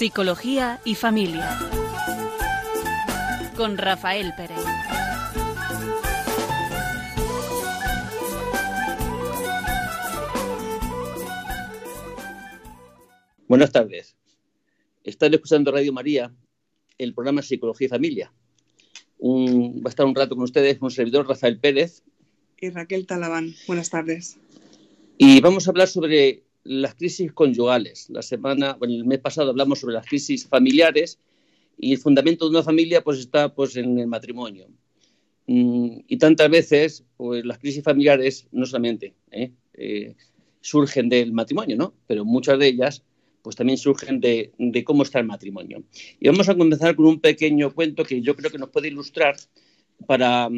Psicología y familia. Con Rafael Pérez. Buenas tardes. Están escuchando Radio María, el programa Psicología y Familia. va a estar un rato con ustedes un servidor Rafael Pérez. Y Raquel Talabán. Buenas tardes. Y vamos a hablar sobre las crisis conyugales. La semana, bueno, el mes pasado hablamos sobre las crisis familiares y el fundamento de una familia pues está pues en el matrimonio. Mm, y tantas veces pues las crisis familiares no solamente ¿eh? Eh, surgen del matrimonio, ¿no? Pero muchas de ellas pues también surgen de, cómo está el matrimonio. Y vamos a comenzar con un pequeño cuento que yo creo que nos puede ilustrar para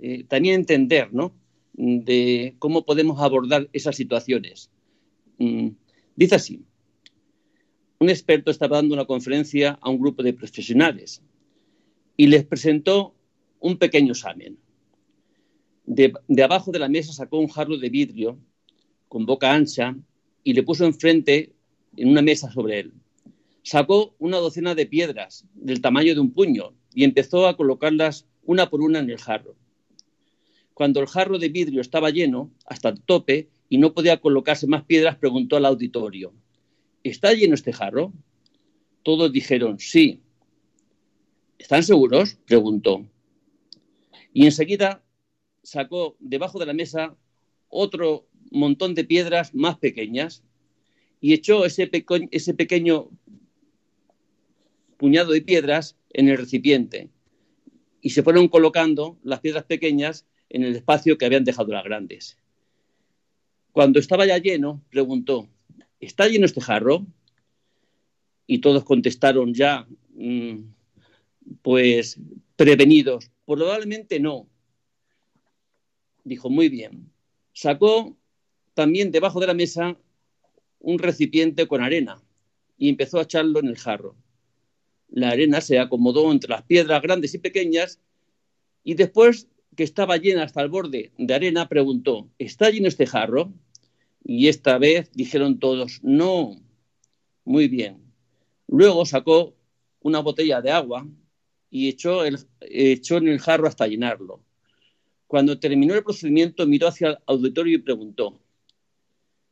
eh, también entender, ¿no? De cómo podemos abordar esas situaciones. Mm, dice así, un experto estaba dando una conferencia a un grupo de profesionales y les presentó un pequeño examen. De, de abajo de la mesa sacó un jarro de vidrio con boca ancha y le puso enfrente en una mesa sobre él. Sacó una docena de piedras del tamaño de un puño y empezó a colocarlas una por una en el jarro. Cuando el jarro de vidrio estaba lleno hasta el tope y no podía colocarse más piedras, preguntó al auditorio, ¿está lleno este jarro? Todos dijeron, sí. ¿Están seguros? preguntó. Y enseguida sacó debajo de la mesa otro montón de piedras más pequeñas y echó ese, ese pequeño puñado de piedras en el recipiente y se fueron colocando las piedras pequeñas en el espacio que habían dejado las grandes. Cuando estaba ya lleno, preguntó, ¿está lleno este jarro? Y todos contestaron ya, mm, pues prevenidos, probablemente no. Dijo, muy bien. Sacó también debajo de la mesa un recipiente con arena y empezó a echarlo en el jarro. La arena se acomodó entre las piedras grandes y pequeñas y después que estaba llena hasta el borde de arena, preguntó, ¿está lleno este jarro? Y esta vez dijeron todos, no. Muy bien. Luego sacó una botella de agua y echó, el, echó en el jarro hasta llenarlo. Cuando terminó el procedimiento, miró hacia el auditorio y preguntó,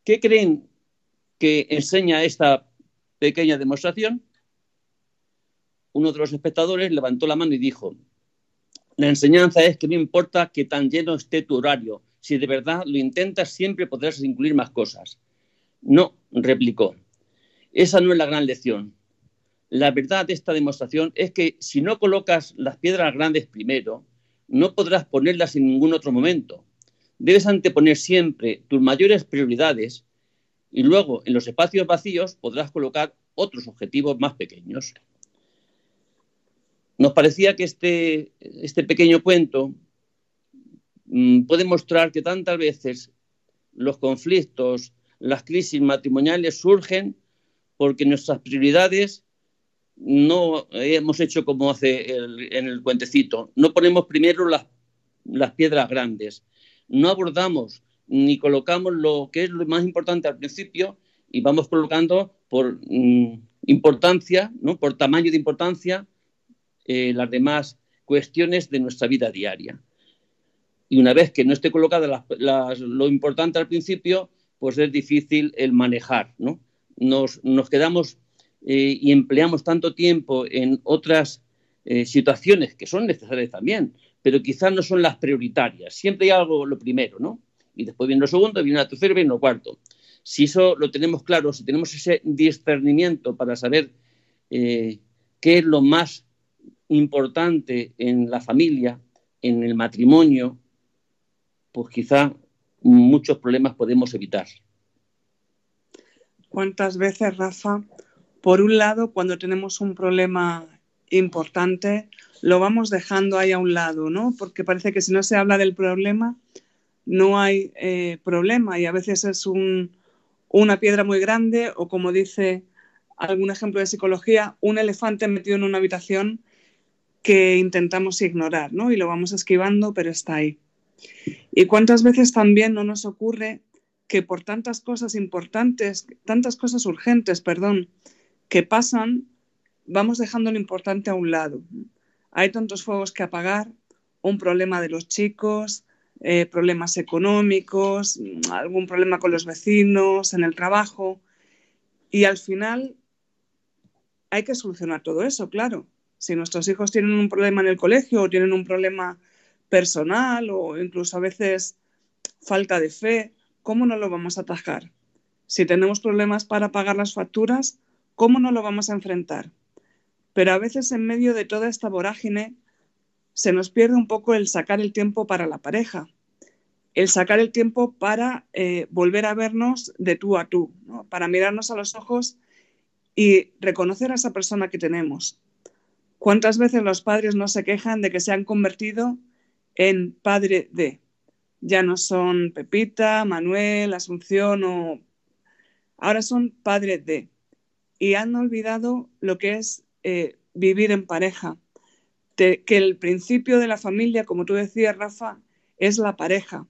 ¿qué creen que enseña esta pequeña demostración, uno de los espectadores levantó la mano y dijo, la enseñanza es que no importa que tan lleno esté tu horario, si de verdad lo intentas siempre podrás incluir más cosas. No, replicó, esa no es la gran lección. La verdad de esta demostración es que si no colocas las piedras grandes primero, no podrás ponerlas en ningún otro momento. Debes anteponer siempre tus mayores prioridades y luego en los espacios vacíos podrás colocar otros objetivos más pequeños. Nos parecía que este, este pequeño cuento puede mostrar que tantas veces los conflictos, las crisis matrimoniales surgen porque nuestras prioridades no hemos hecho como hace en el cuentecito. No ponemos primero las, las piedras grandes. No abordamos ni colocamos lo que es lo más importante al principio y vamos colocando por mm, importancia, ¿no? por tamaño de importancia, eh, las demás cuestiones de nuestra vida diaria. Y una vez que no esté colocada lo importante al principio, pues es difícil el manejar. ¿no? Nos, quedamos eh, y empleamos tanto tiempo en otras eh, situaciones que son necesarias también, pero quizás no son las prioritarias. Siempre hay algo lo primero, ¿no? y después viene lo segundo, viene la tercera y viene lo cuarto. Si eso lo tenemos claro, si tenemos ese discernimiento para saber eh, qué es lo más importante en la familia, en el matrimonio, pues quizá muchos problemas podemos evitar. ¿Cuántas veces, Rafa, por un lado, cuando tenemos un problema importante, lo vamos dejando ahí a un lado, ¿no? Porque parece que si no se habla del problema, no hay eh, problema y a veces es una piedra muy grande o como dice algún ejemplo de psicología, un elefante metido en una habitación que intentamos ignorar, ¿no? Y lo vamos esquivando, pero está ahí. ¿Y cuántas veces también no nos ocurre que por tantas cosas importantes, tantas cosas urgentes, perdón, que pasan, vamos dejando lo importante a un lado. Hay tantos fuegos que apagar, un problema de los chicos, eh, problemas económicos, algún problema con los vecinos, en el trabajo. Y al final hay que solucionar todo eso, claro. Si nuestros hijos tienen un problema en el colegio o tienen un problema personal o incluso a veces falta de fe, ¿cómo no lo vamos a atajar? Si tenemos problemas para pagar las facturas, ¿cómo no lo vamos a enfrentar? Pero a veces en medio de toda esta vorágine se nos pierde un poco el sacar el tiempo para la pareja, el sacar el tiempo para eh, volver a vernos de tú a tú, para mirarnos a los ojos y reconocer a esa persona que tenemos. ¿Cuántas veces los padres no se quejan de que se han convertido en padre de? Ya no son Pepita, Manuel, Asunción o... Ahora son padre de. Y han olvidado lo que es eh, vivir en pareja, que el principio de la familia, como tú decías, Rafa, es la pareja.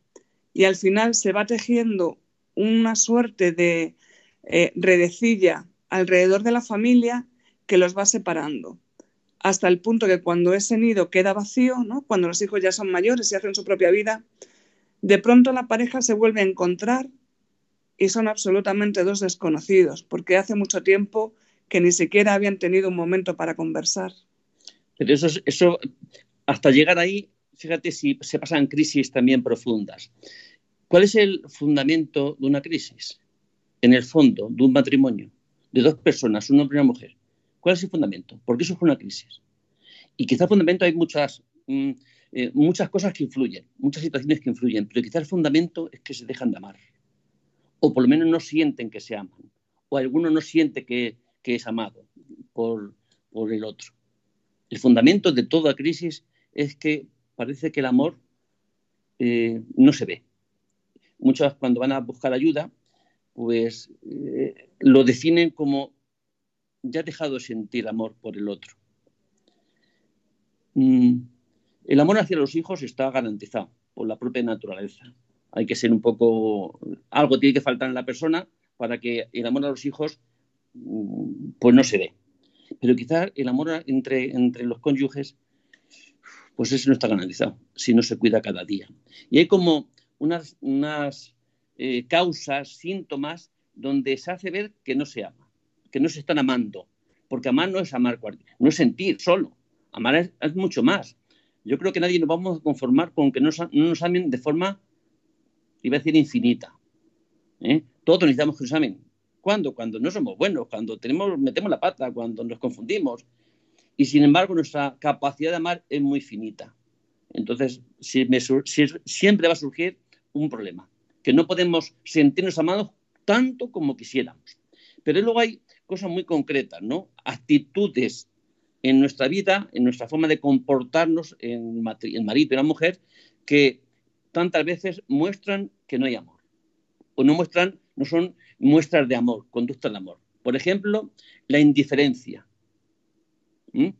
Y al final se va tejiendo una suerte de eh, redecilla alrededor de la familia que los va separando. Hasta el punto que cuando ese nido queda vacío, ¿no? cuando los hijos ya son mayores y hacen su propia vida, de pronto la pareja se vuelve a encontrar y son absolutamente dos desconocidos, porque hace mucho tiempo que ni siquiera habían tenido un momento para conversar. Pero eso, eso hasta llegar ahí, fíjate si se pasan crisis también profundas. ¿Cuál es el fundamento de una crisis? En el fondo, de un matrimonio, de dos personas, un hombre y una mujer. ¿Cuál es el fundamento? Porque eso fue una crisis. Y quizá el fundamento hay muchas, mm, eh, muchas cosas que influyen, muchas situaciones que influyen, pero quizá el fundamento es que se dejan de amar. O por lo menos no sienten que se aman. O alguno no siente que, que es amado por, por el otro. El fundamento de toda crisis es que parece que el amor eh, no se ve. Muchos cuando van a buscar ayuda, pues eh, lo definen como ya he dejado de sentir amor por el otro. Mm, el amor hacia los hijos está garantizado por la propia naturaleza. Hay que ser un poco, algo tiene que faltar en la persona para que el amor a los hijos mm, pues no se ve. Pero quizás el amor entre, entre los cónyuges, pues eso no está garantizado, si no se cuida cada día. Y hay como unas, unas eh, causas, síntomas, donde se hace ver que no se ama, que no se están amando. Porque amar no es amar, no es sentir solo. Amar es, mucho más. Yo creo que nadie nos vamos a conformar con que no, no nos amen de forma, iba a decir, infinita. ¿eh? Todos necesitamos que nos amen ¿Cuándo? Cuando no somos buenos, cuando tenemos, metemos la pata, cuando nos confundimos. Y sin embargo, nuestra capacidad de amar es muy finita. Entonces, siempre va a surgir un problema, que no podemos sentirnos amados tanto como quisiéramos. Pero luego hay cosas muy concretas, ¿no? Actitudes en nuestra vida, en nuestra forma de comportarnos en, en marido y la mujer, que tantas veces muestran que no hay amor. O no muestran, no son muestras de amor, conductas de amor. Por ejemplo, la indiferencia. ¿Mm?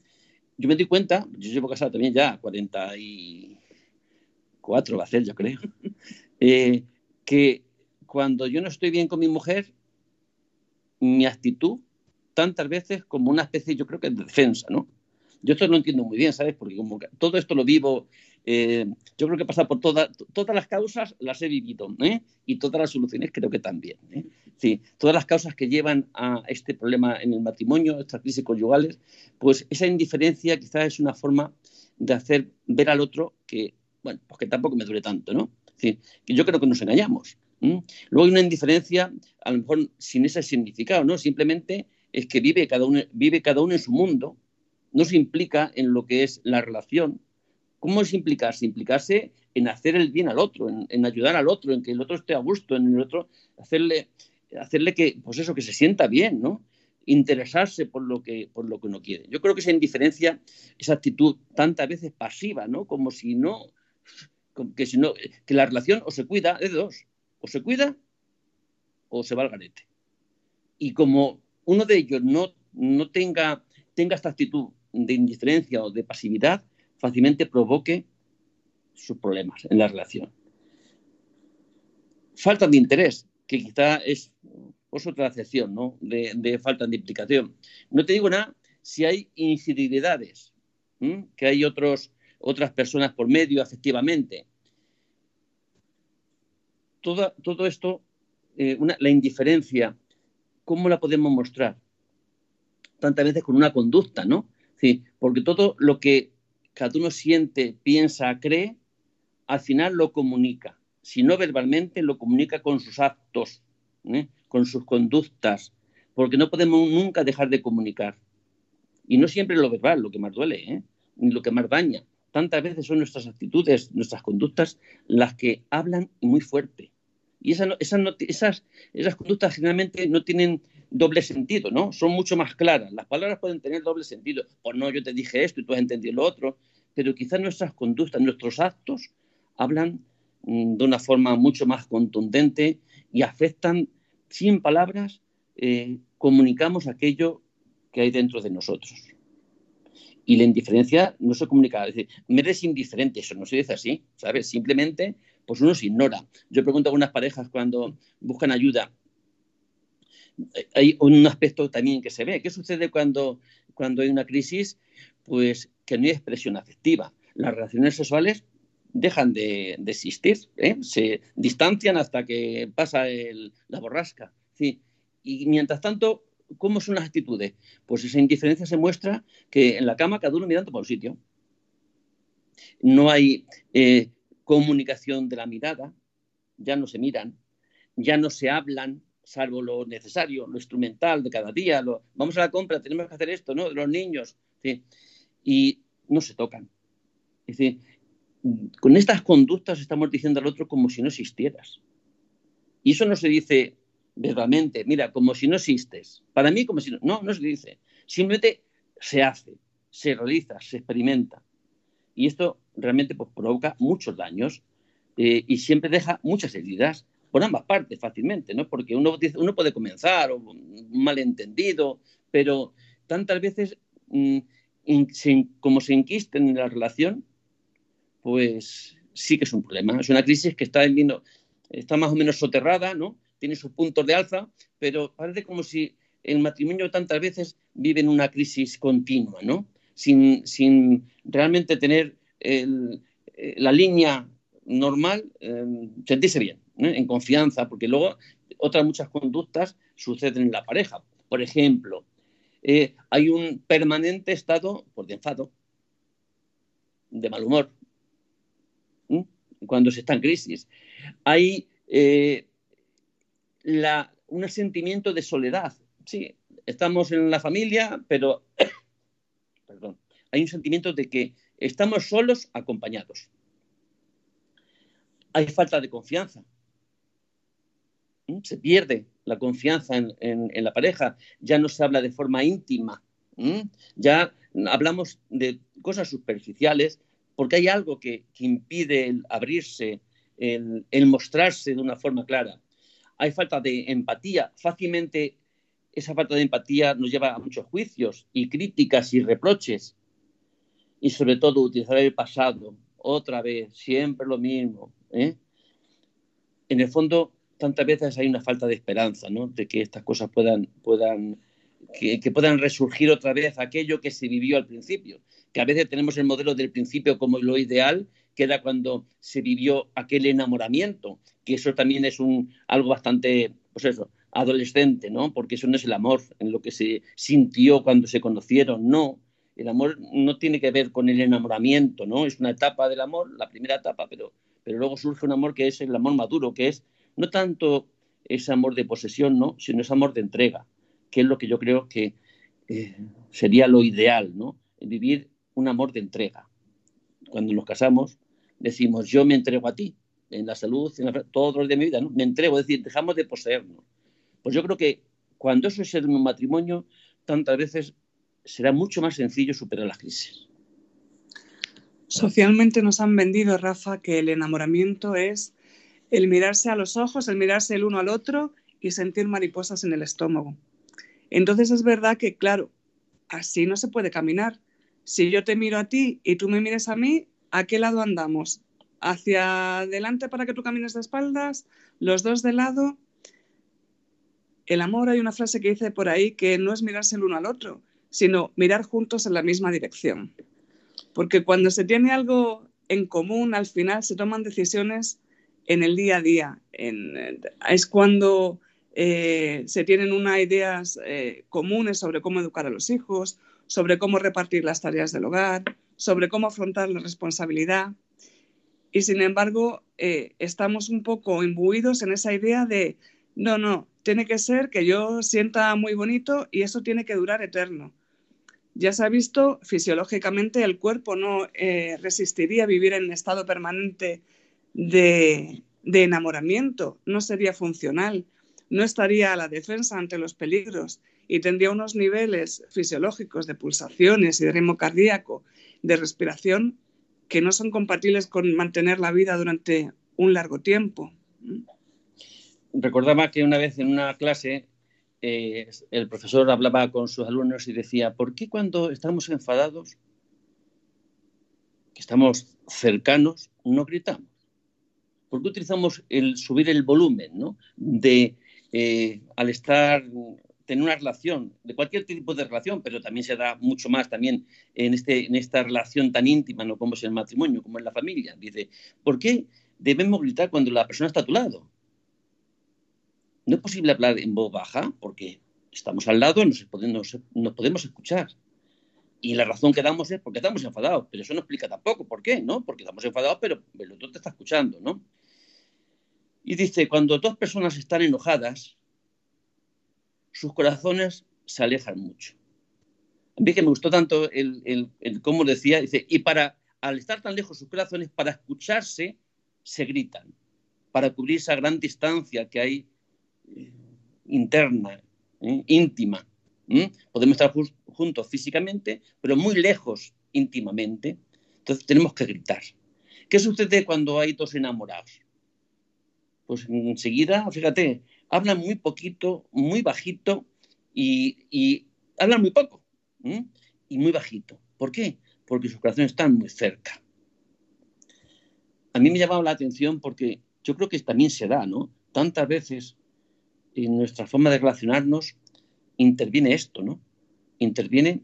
Yo me di cuenta, yo llevo casado también ya 44 va a ser, yo creo, eh, que cuando yo no estoy bien con mi mujer, mi actitud, tantas veces como una especie, yo creo que de defensa, ¿no? Yo esto lo entiendo muy bien, ¿sabes? Porque como todo esto lo vivo eh, yo creo que pasa por todas las causas, las he vivido, ¿eh? y todas las soluciones creo que también. ¿eh? Sí, todas las causas que llevan a este problema en el matrimonio, estas crisis conyugales, pues esa indiferencia quizás es una forma de hacer ver al otro que, bueno, pues que tampoco me duele tanto, ¿no? que yo creo que nos engañamos. Luego hay una indiferencia, a lo mejor sin ese significado, ¿no? Simplemente es que vive cada uno, vive cada uno en su mundo, no se implica en lo que es la relación, ¿Cómo es implicarse? Implicarse en hacer el bien al otro, en, ayudar al otro, en que el otro esté a gusto, en el otro hacerle, hacerle que, pues eso, que se sienta bien, ¿no? Interesarse por lo que, por lo que uno quiere. Yo creo que esa indiferencia, esa actitud tantas veces pasiva, ¿no? Como si no, que si no, que la relación o se cuida, de dos, o se cuida o se va al garete. Y como uno de ellos no, no tenga, tenga esta actitud de indiferencia o de pasividad, fácilmente provoque sus problemas en la relación. Falta de interés, que quizá es otra acepción, ¿no? De, falta de implicación. No te digo nada si hay infidelidades, que hay otros, otras personas por medio, efectivamente. Todo, esto, eh, la indiferencia, ¿cómo la podemos mostrar? Tantas veces con una conducta, ¿no? Sí, porque todo lo que cada uno siente, piensa, cree, al final lo comunica. Si no verbalmente, lo comunica con sus actos. ¿eh? con sus conductas, porque no podemos nunca dejar de comunicar. Y no siempre lo verbal, lo que más duele, ¿eh? ni lo que más daña. Tantas veces son nuestras actitudes, nuestras conductas, las que hablan muy fuerte. Y esas, esas, esas conductas generalmente no tienen doble sentido, ¿no? Son mucho más claras. Las palabras pueden tener doble sentido. O no, yo te dije esto y tú has entendido lo otro. Pero quizás nuestras conductas, nuestros actos, hablan mm, de una forma mucho más contundente y afectan sin palabras, eh, comunicamos aquello que hay dentro de nosotros. Y la indiferencia no se comunica. Es decir, me eres indiferente, eso no se dice así, ¿sabes? Simplemente, pues uno se ignora. Yo pregunto a algunas parejas cuando buscan ayuda. Eh, hay un aspecto también que se ve. ¿Qué sucede cuando, cuando hay una crisis? Pues que no hay expresión afectiva. Las relaciones sexuales dejan de, existir, ¿eh? se distancian hasta que pasa la borrasca. Y mientras tanto, ¿cómo son las actitudes? Pues esa indiferencia se muestra que en la cama cada uno mirando por un sitio. No hay eh, comunicación de la mirada, ya no se miran, ya no se hablan, salvo lo necesario, lo instrumental de cada día, vamos a la compra, tenemos que hacer esto, ¿no? De los niños, y no se tocan. Es decir, con estas conductas estamos diciendo al otro como si no existieras. Y eso no se dice verbalmente, mira, como si no existes. Para mí, como si no, no, no se dice. Simplemente se hace, se realiza, se experimenta. Y esto realmente pues, provoca muchos daños eh, y siempre deja muchas heridas por ambas partes fácilmente, ¿no? Porque uno, uno puede comenzar o un malentendido, pero tantas veces mm, como se enquisten en la relación, pues sí que es un problema. Es una crisis que está, está más o menos soterrada, ¿no? Tiene sus puntos de alza, pero parece como si el matrimonio tantas veces vive en una crisis continua, ¿no? Sin, realmente tener la línea normal, eh, sentirse bien, en confianza, porque luego otras muchas conductas suceden en la pareja. Por ejemplo, eh, hay un permanente estado pues, de enfado, de mal humor, cuando se está en crisis. Hay eh, un sentimiento de soledad. Sí, estamos en la familia, pero perdón, hay un sentimiento de que estamos solos acompañados. Hay falta de confianza. ¿Mm? Se pierde la confianza en, la pareja. Ya no se habla de forma íntima. ¿Mm? Ya hablamos de cosas superficiales porque hay algo que, impide el abrirse, el, mostrarse de una forma clara. Hay falta de empatía. Fácilmente esa falta de empatía nos lleva a muchos juicios y críticas y reproches. Y sobre todo utilizar el pasado, otra vez, siempre lo mismo. ¿eh? En el fondo, tantas veces hay una falta de esperanza, ¿no? De que estas cosas puedan, puedan que, puedan resurgir otra vez aquello que se vivió al principio. Que a veces tenemos el modelo del principio como lo ideal, que era cuando se vivió aquel enamoramiento, que eso también es un, algo bastante, pues eso, adolescente, ¿no? Porque eso no es el amor, en lo que se sintió cuando se conocieron, no. El amor no tiene que ver con el enamoramiento, ¿no? Es una etapa del amor, la primera etapa, pero, pero luego surge un amor que es el amor maduro, que es no tanto ese amor de posesión, ¿no? Sino ese amor de entrega que es lo que yo creo que eh, sería lo ideal, ¿no? Vivir un amor de entrega. Cuando nos casamos, decimos, yo me entrego a ti, en la salud, en la, todos los de mi vida, ¿no? Me entrego, es decir, dejamos de poseernos. Pues yo creo que cuando eso es en un matrimonio, tantas veces será mucho más sencillo superar las crisis. Socialmente nos han vendido, Rafa, que el enamoramiento es el mirarse a los ojos, el mirarse el uno al otro y sentir mariposas en el estómago. Entonces es verdad que, claro, así no se puede caminar. Si yo te miro a ti y tú me mires a mí, ¿a qué lado andamos? ¿Hacia adelante para que tú camines de espaldas? ¿Los dos de lado? el amor hay una frase que dice por ahí que no es mirarse el uno al otro, sino mirar juntos en la misma dirección. Porque cuando se tiene algo en común, al final se toman decisiones en el día a día. es cuando eh, se tienen unas ideas eh, comunes sobre cómo educar a los hijos, sobre cómo repartir las tareas del hogar, sobre cómo afrontar la responsabilidad. Y sin embargo, eh, estamos un poco imbuidos en esa idea de, no, no, tiene que ser que yo sienta muy bonito y eso tiene que durar eterno. Ya se ha visto, fisiológicamente el cuerpo no resistiría vivir en estado permanente de, de enamoramiento, no sería funcional no estaría a la defensa ante los peligros y tendría unos niveles fisiológicos de pulsaciones y de ritmo cardíaco, de respiración, que no son compatibles con mantener la vida durante un largo tiempo. Recordaba que una vez en una clase eh, el profesor hablaba con sus alumnos y decía, ¿por qué cuando estamos enfadados, que estamos cercanos, no gritamos? ¿Por qué utilizamos el subir el volumen ¿no? de eh, al estar, tener una relación, de cualquier tipo de relación, pero también se da mucho más también en, este, en esta relación tan íntima, ¿no? como es el matrimonio, como es la familia. Dice, ¿por qué debemos gritar cuando la persona está a tu lado? No es posible hablar en voz baja porque estamos al lado, podemos, nos podemos escuchar. Y la razón que damos es porque estamos enfadados, pero eso no explica tampoco por qué, ¿no? Porque estamos enfadados, pero el otro te está escuchando, ¿no? Y dice, cuando dos personas están enojadas, sus corazones se alejan mucho. A mí que me gustó tanto el, cómo decía, dice, y para, al estar tan lejos sus corazones, para escucharse, se gritan, para cubrir esa gran distancia que hay interna, eh, íntima. Podemos estar juntos físicamente, pero muy lejos íntimamente. Entonces tenemos que gritar. ¿Qué sucede cuando hay dos enamorados? pues enseguida, fíjate, hablan muy poquito, muy bajito y, hablan muy poco y muy bajito. ¿Por qué? Porque sus corazones están muy cerca. A mí me ha llamado la atención porque yo creo que también se da, ¿no? Tantas veces en nuestra forma de relacionarnos interviene esto, ¿no? Interviene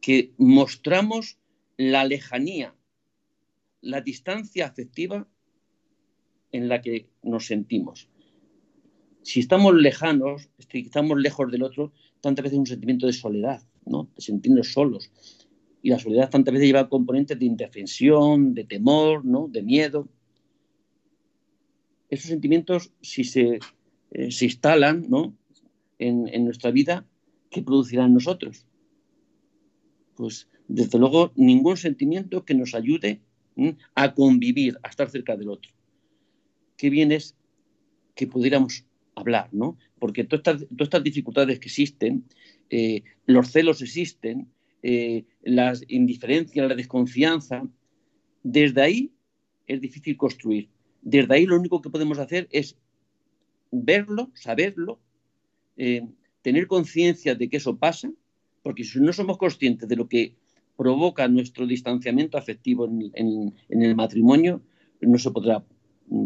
que mostramos la lejanía, la distancia afectiva en la que nos sentimos. Si estamos lejanos, si estamos lejos del otro, tantas veces es un sentimiento de soledad, ¿no? de sentirnos solos. Y la soledad tantas veces lleva componentes de indefensión, de temor, ¿no? de miedo. Esos sentimientos, si se, eh, se instalan ¿no? en, en nuestra vida, ¿qué producirán nosotros? Pues desde luego ningún sentimiento que nos ayude a convivir, a estar cerca del otro qué bien es que pudiéramos hablar, ¿no? Porque todas estas, dificultades que existen, eh, los celos existen, eh, las indiferencias, la desconfianza, desde ahí es difícil construir. Desde ahí lo único que podemos hacer es verlo, saberlo, eh, tener conciencia de que eso pasa, porque si no somos conscientes de lo que provoca nuestro distanciamiento afectivo en el matrimonio, no se podrá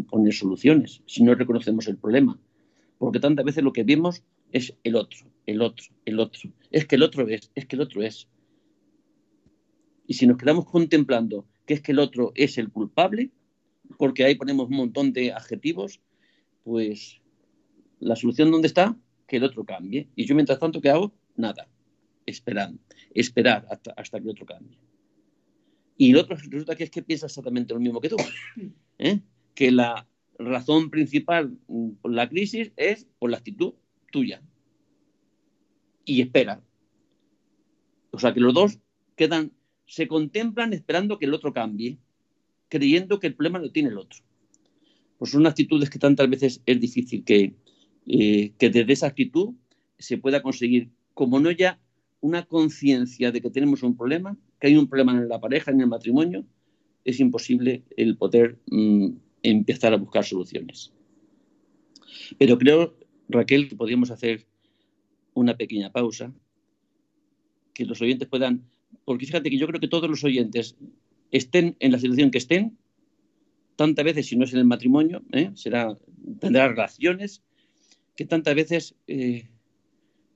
poner soluciones si no reconocemos el problema. Porque tantas veces lo que vemos es el otro, el otro, el otro. Es que el otro es, es que el otro es. Y si nos quedamos contemplando que es que el otro es el culpable, porque ahí ponemos un montón de adjetivos, pues la solución dónde está? Que el otro cambie. Y yo mientras tanto, ¿qué hago? Nada. Esperando. Esperar hasta, hasta que el otro cambie. Y el otro resulta que es que piensa exactamente lo mismo que tú. ¿Eh? que la razón principal por la crisis es por la actitud tuya. Y espera. O sea que los dos quedan, se contemplan esperando que el otro cambie, creyendo que el problema lo tiene el otro. Pues son actitudes que tantas veces es difícil que, eh, que desde esa actitud se pueda conseguir, como no ya una conciencia de que tenemos un problema, que hay un problema en la pareja, en el matrimonio, es imposible el poder mm, empezar a buscar soluciones. Pero creo, Raquel, que podríamos hacer una pequeña pausa, que los oyentes puedan, porque fíjate que yo creo que todos los oyentes estén en la situación que estén, tantas veces si no es en el matrimonio, ¿eh? será, tendrá relaciones, que tantas veces eh,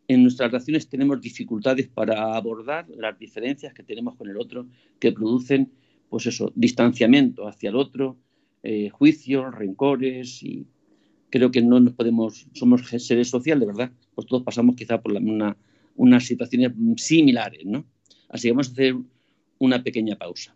en nuestras relaciones tenemos dificultades para abordar las diferencias que tenemos con el otro, que producen, pues eso, distanciamiento hacia el otro, eh, juicios, rencores y creo que no nos podemos, somos seres sociales, ¿verdad? Pues todos pasamos quizá por una, unas situaciones similares, ¿no? Así que vamos a hacer una pequeña pausa.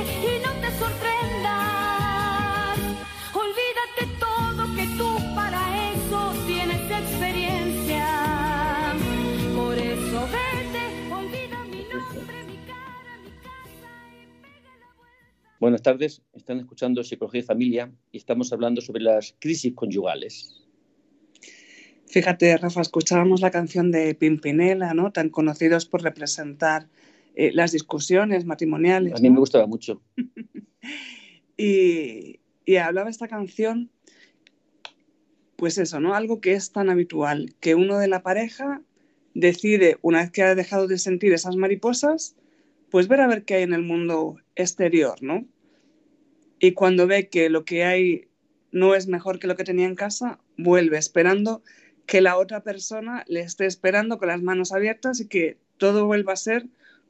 Buenas tardes, están escuchando Psicología y Familia y estamos hablando sobre las crisis conyugales. Fíjate, Rafa, escuchábamos la canción de Pimpinela, ¿no? Tan conocidos por representar eh, las discusiones matrimoniales. A mí ¿no? me gustaba mucho. Y, y hablaba esta canción, pues eso, ¿no? Algo que es tan habitual, que uno de la pareja decide, una vez que ha dejado de sentir esas mariposas, pues ver a ver qué hay en el mundo exterior, ¿no? Y cuando ve que lo que hay no es mejor que lo que tenía en casa, vuelve esperando que la otra persona le esté esperando con las manos abiertas y que todo vuelva a ser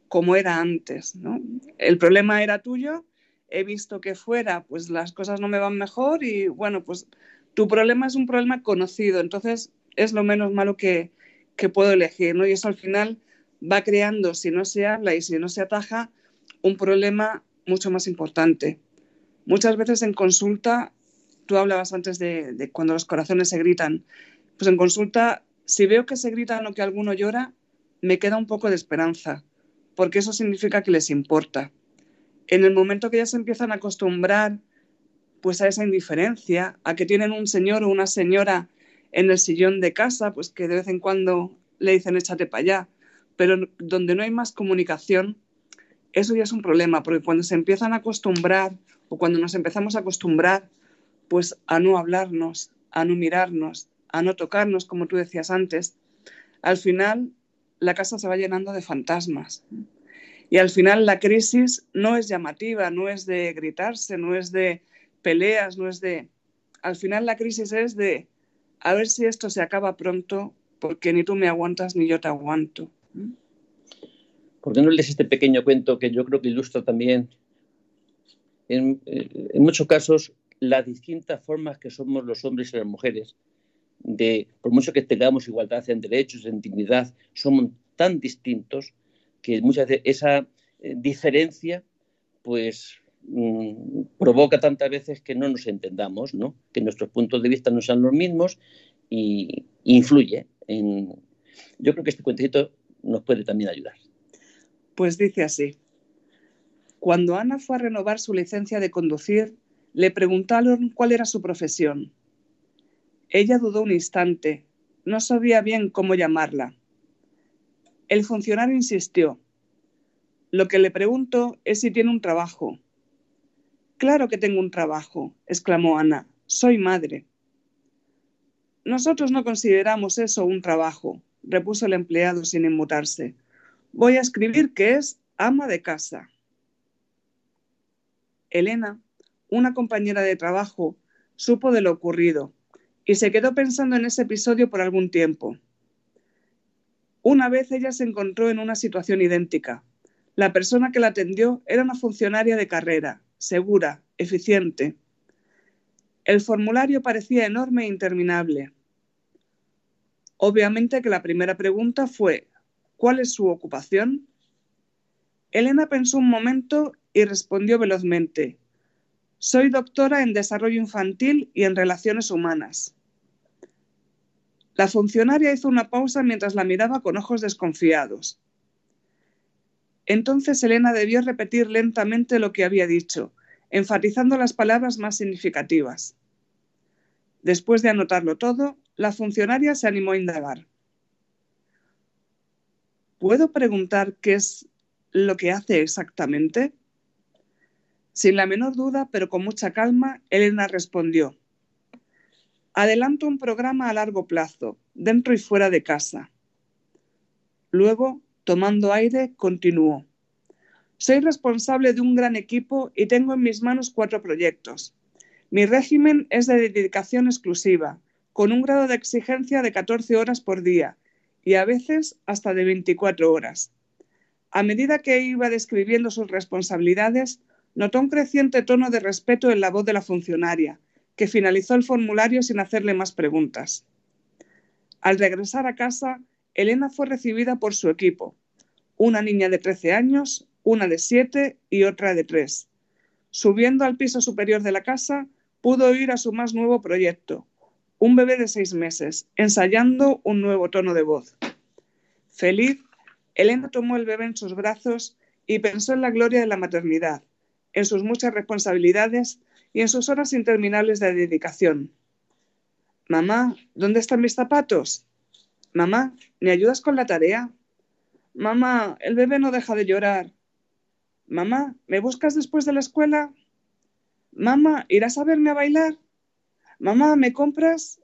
como era antes, ¿no? El problema era tuyo, he visto que fuera, pues las cosas no me van mejor y bueno, pues tu problema es un problema conocido, entonces es lo menos malo que, que puedo elegir, ¿no? Y eso al final va creando, si no se habla y si no se ataja, un problema mucho más importante. Muchas veces en consulta, tú hablabas antes de, cuando los corazones se gritan, pues en consulta, si veo que se gritan o que alguno llora, me queda un poco de esperanza, porque eso significa que les importa. En el momento que ya se empiezan a acostumbrar pues a esa indiferencia, a que tienen un señor o una señora en el sillón de casa, pues que de vez en cuando le dicen échate para allá, pero donde no hay más comunicación, eso ya es un problema, porque cuando se empiezan a acostumbrar o cuando nos empezamos a acostumbrar pues a no hablarnos, a no mirarnos, a no tocarnos, como tú decías antes, al final la casa se va llenando de fantasmas. Y al final la crisis no es llamativa, no es de gritarse, no es de peleas, no es de... Al final la crisis es de a ver si esto se acaba pronto, porque ni tú me aguantas ni yo te aguanto. ¿Por qué no lees este pequeño cuento que yo creo que ilustra también, en, eh, muchos casos, las distintas formas que somos los hombres y las mujeres? De, por mucho que tengamos igualdad en derechos, en dignidad, somos tan distintos que muchas veces esa eh, diferencia pues mm, provoca tantas veces que no nos entendamos, ¿no? que nuestros puntos de vista no sean los mismos y influye en... Yo creo que este cuentecito nos puede también ayudar. Pues dice así. Cuando Ana fue a renovar su licencia de conducir, le preguntaron cuál era su profesión. Ella dudó un instante, no sabía bien cómo llamarla. El funcionario insistió. Lo que le pregunto es si tiene un trabajo. Claro que tengo un trabajo, exclamó Ana. Soy madre. Nosotros no consideramos eso un trabajo, repuso el empleado sin inmutarse. Voy a escribir que es ama de casa. Elena, una compañera de trabajo, supo de lo ocurrido y se quedó pensando en ese episodio por algún tiempo. Una vez ella se encontró en una situación idéntica. La persona que la atendió era una funcionaria de carrera, segura, eficiente. El formulario parecía enorme e interminable. Obviamente que la primera pregunta fue ¿Cuál es su ocupación? Elena pensó un momento y respondió velozmente Soy doctora en desarrollo infantil y en relaciones humanas. La funcionaria hizo una pausa mientras la miraba con ojos desconfiados. Entonces Elena debió repetir lentamente lo que había dicho, enfatizando las palabras más significativas. Después de anotarlo todo, la funcionaria se animó a indagar. ¿Puedo preguntar qué es lo que hace exactamente? Sin la menor duda, pero con mucha calma, Elena respondió. Adelanto un programa a largo plazo, dentro y fuera de casa. Luego, tomando aire, continuó. Soy responsable de un gran equipo y tengo en mis manos cuatro proyectos. Mi régimen es de dedicación exclusiva, con un grado de exigencia de 14 horas por día y a veces hasta de 24 horas. A medida que iba describiendo sus responsabilidades, notó un creciente tono de respeto en la voz de la funcionaria, que finalizó el formulario sin hacerle más preguntas. Al regresar a casa, Elena fue recibida por su equipo, una niña de 13 años, una de 7 y otra de 3. Subiendo al piso superior de la casa, pudo ir a su más nuevo proyecto, un bebé de seis meses, ensayando un nuevo tono de voz. Feliz, Elena tomó el bebé en sus brazos y pensó en la gloria de la maternidad, en sus muchas responsabilidades y en sus horas interminables de dedicación. Mamá, ¿dónde están mis zapatos? Mamá, ¿me ayudas con la tarea? Mamá, el bebé no deja de llorar. Mamá, ¿me buscas después de la escuela? Mamá, ¿irás a verme a bailar? Mamá, ¿me compras?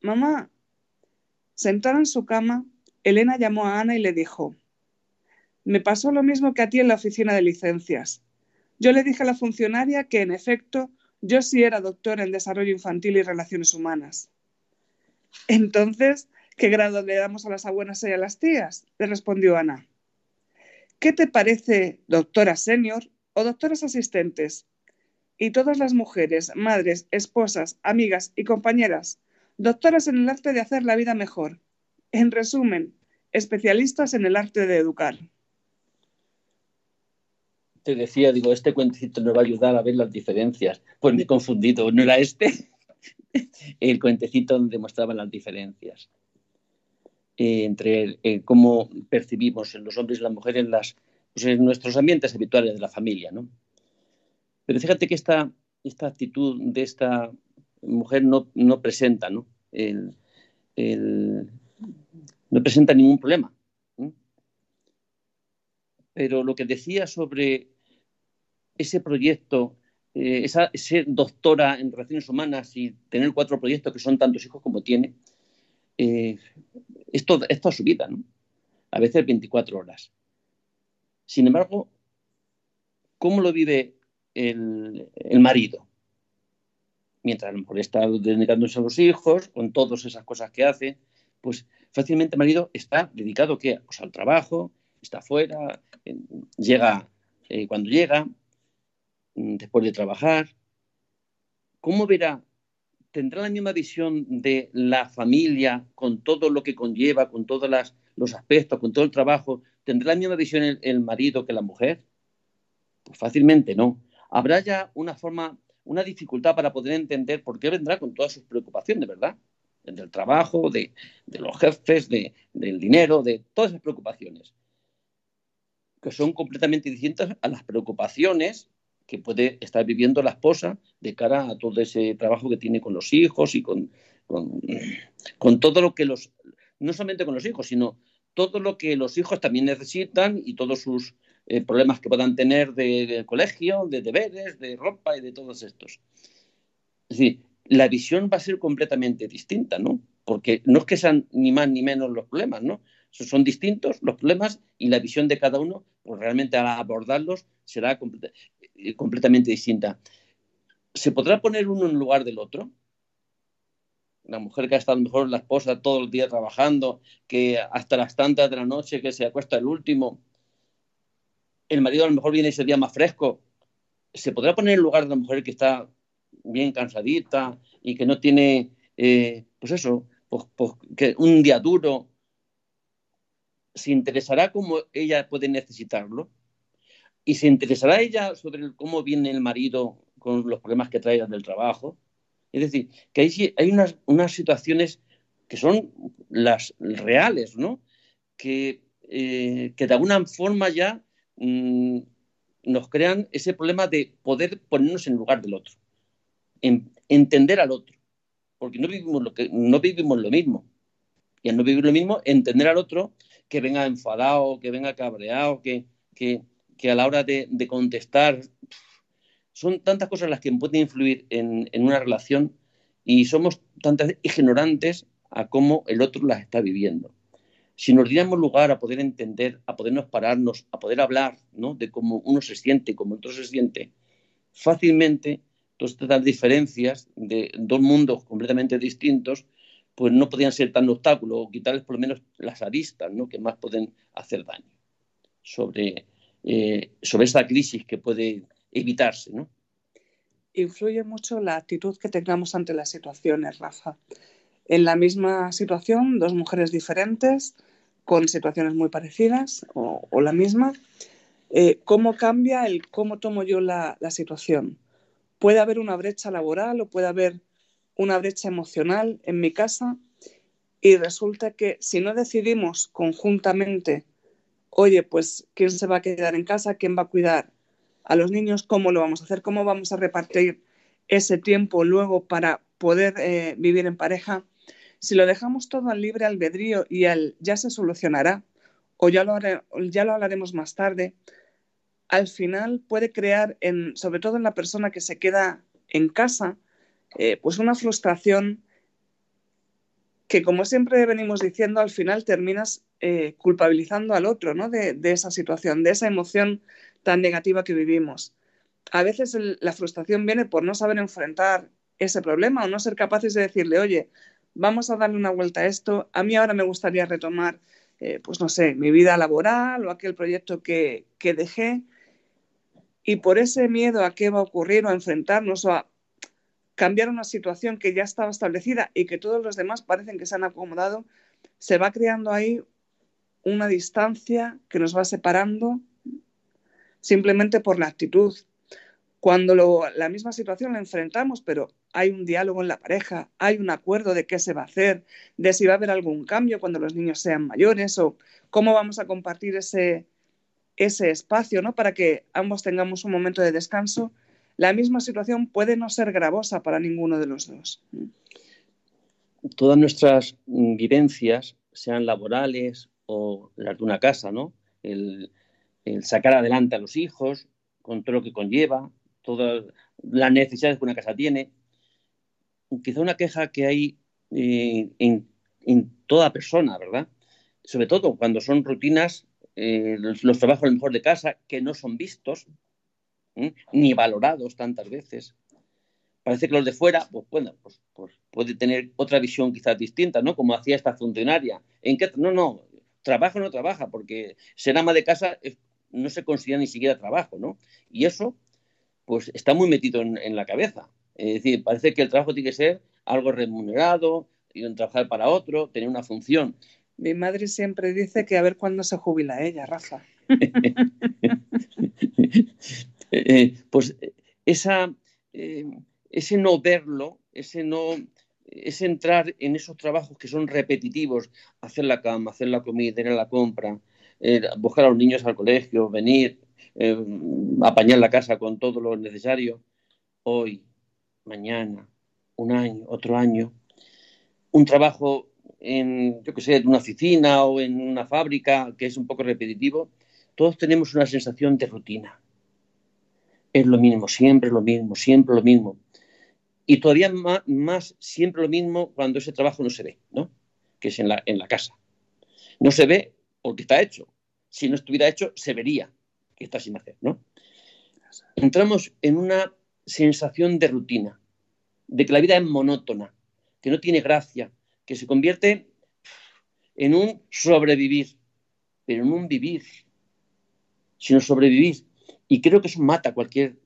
Mamá. Sentada en su cama, Elena llamó a Ana y le dijo, me pasó lo mismo que a ti en la oficina de licencias. Yo le dije a la funcionaria que, en efecto, yo sí era doctora en desarrollo infantil y relaciones humanas. Entonces, ¿qué grado le damos a las abuelas y a las tías? le respondió Ana. ¿Qué te parece doctora senior o doctoras asistentes? Y todas las mujeres, madres, esposas, amigas y compañeras, doctoras en el arte de hacer la vida mejor. En resumen, especialistas en el arte de educar te decía, digo, este cuentecito nos va a ayudar a ver las diferencias. Pues me he confundido, no era este el cuentecito donde mostraban las diferencias eh, entre eh, cómo percibimos en los hombres y las mujeres las, pues, en nuestros ambientes habituales de la familia. ¿no? Pero fíjate que esta, esta actitud de esta mujer no, no presenta, ¿no? El, el, no presenta ningún problema. Pero lo que decía sobre ese proyecto, eh, esa, ser doctora en relaciones humanas y tener cuatro proyectos que son tantos hijos como tiene, eh, es, toda, su vida, ¿no? A veces 24 horas. Sin embargo, ¿cómo lo vive el, marido? Mientras a lo mejor está dedicándose a los hijos, con todas esas cosas que hace, pues fácilmente el marido está dedicado ¿qué? Pues al trabajo, está fuera, llega eh, cuando llega, Mm, después de trabajar, ¿cómo verá tendrá la misma visión de la familia con todo lo que conlleva, con todos los aspectos, con todo el trabajo? ¿Tendrá la misma visión el, marido que la mujer? Pues fácilmente no. Habrá ya una forma, una dificultad para poder entender por qué vendrá con todas sus preocupaciones, ¿verdad? Del trabajo, de, los jefes, del dinero, de todas esas preocupaciones, que son completamente distintas a las preocupaciones que puede estar viviendo la esposa de cara a todo ese trabajo que tiene con los hijos y con, con, todo lo que los, no solamente con los hijos, sino todo lo que los hijos también necesitan y todos sus eh, problemas que puedan tener de, colegio, de deberes, de ropa y de todos estos. Es decir, la visión va a ser completamente distinta, ¿no? Porque no es que sean ni más ni menos los problemas, ¿no? Son distintos los problemas y la visión de cada uno, pues realmente al abordarlos será eh, completamente distinta. ¿Se podrá poner uno en lugar del otro? La mujer que ha estado mejor la esposa todo el día trabajando, que hasta las tantas de la noche que se acuesta el último, el marido a lo mejor viene ese día más fresco. ¿Se podrá poner en lugar de la mujer que está bien cansadita y que no tiene, eh, pues eso, pues, pues, que un día duro? ¿Se interesará cómo ella puede necesitarlo? y se interesará ella sobre cómo viene el marido con los problemas que trae del trabajo. Es decir, que hay, unas, situaciones que son las reales, ¿no? Que, eh, que de alguna forma ya mm, nos crean ese problema de poder ponernos en lugar del otro, entender al otro, porque no vivimos lo, que, no vivimos lo mismo. Y al no vivir lo mismo, entender al otro que venga enfadado, que venga cabreado, que, que, a la hora de, contestar son tantas cosas las que pueden influir en, una relación y somos tantas ignorantes a cómo el otro las está viviendo. Si nos diéramos lugar a poder entender, a podernos pararnos, a poder hablar ¿no? de cómo uno se siente, cómo el otro se siente, fácilmente todas estas diferencias de dos mundos completamente distintos, pues no podrían ser tan obstáculos o quitarles por lo menos las aristas ¿no? que más pueden hacer daño sobre eh, sobre esta crisis que puede evitarse. ¿no? Influye mucho la actitud que tengamos ante las situaciones, Rafa. En la misma situación, dos mujeres diferentes, con situaciones muy parecidas o, la misma, eh, ¿cómo cambia el cómo tomo yo la, situación? Puede haber una brecha laboral o puede haber una brecha emocional en mi casa y resulta que si no decidimos conjuntamente oye, pues, ¿quién se va a quedar en casa? ¿Quién va a cuidar a los niños? ¿Cómo lo vamos a hacer? ¿Cómo vamos a repartir ese tiempo luego para poder eh, vivir en pareja? Si lo dejamos todo al libre albedrío y al ya se solucionará, o ya lo, ya lo hablaremos más tarde, al final puede crear, sobre todo en la persona que se queda en casa, eh, pues una frustración que, como siempre venimos diciendo, al final terminas eh, culpabilizando al otro ¿no? de, esa situación, de esa emoción tan negativa que vivimos. A veces la frustración viene por no saber enfrentar ese problema o no ser capaces de decirle, oye, vamos a darle una vuelta a esto, a mí ahora me gustaría retomar, eh, pues no sé, mi vida laboral o aquel proyecto que, que dejé. Y por ese miedo a qué va a ocurrir o a enfrentarnos o a cambiar una situación que ya estaba establecida y que todos los demás parecen que se han acomodado, se va creando ahí una distancia que nos va separando simplemente por la actitud. Cuando la misma situación la enfrentamos, pero hay un diálogo en la pareja, hay un acuerdo de qué se va a hacer, de si va a haber algún cambio cuando los niños sean mayores o cómo vamos a compartir ese, ese espacio ¿no? para que ambos tengamos un momento de descanso, la misma situación puede no ser gravosa para ninguno de los dos. Todas nuestras vivencias, sean laborales o las de una casa, ¿no? El, sacar adelante a los hijos, con todo lo que conlleva, todas las necesidades que una casa tiene. Quizá una queja que hay eh, en, toda persona, ¿verdad? Sobre todo cuando son rutinas, eh, los, trabajos a mejor de casa, que no son vistos, ni valorados tantas veces. Parece que los de fuera, pues bueno, pues, pues, puede tener otra visión quizás distinta, ¿no? Como hacía esta funcionaria. ¿En qué? No, no, trabaja o no trabaja, porque ser ama de casa no se considera ni siquiera trabajo, ¿no? Y eso, pues está muy metido en, la cabeza. Es decir, parece que el trabajo tiene que ser algo remunerado, ir a trabajar para otro, tener una función. Mi madre siempre dice que a ver cuándo se jubila ella, Rafa. Eh, pues esa, eh, ese no verlo, ese no, ese entrar en esos trabajos que son repetitivos, hacer la cama, hacer la comida, ir a la compra, eh, buscar a los niños al colegio, venir, apañar la casa con todo lo necesario, hoy, mañana, un año, otro año, un trabajo en, yo que sé, en una oficina o en una fábrica que es un poco repetitivo, todos tenemos una sensación de rutina. Es lo mismo, siempre lo mismo, siempre lo mismo. Y todavía más, siempre lo mismo cuando ese trabajo no se ve, ¿no? Que es en la, en la casa. No se ve porque está hecho. Si no estuviera hecho, se vería que está sin hacer, ¿no? Entramos en una sensación de rutina, de que la vida es monótona, que no tiene gracia, que se convierte en un sobrevivir, pero en un vivir, sino sobrevivir. Y creo que eso mata cualquier,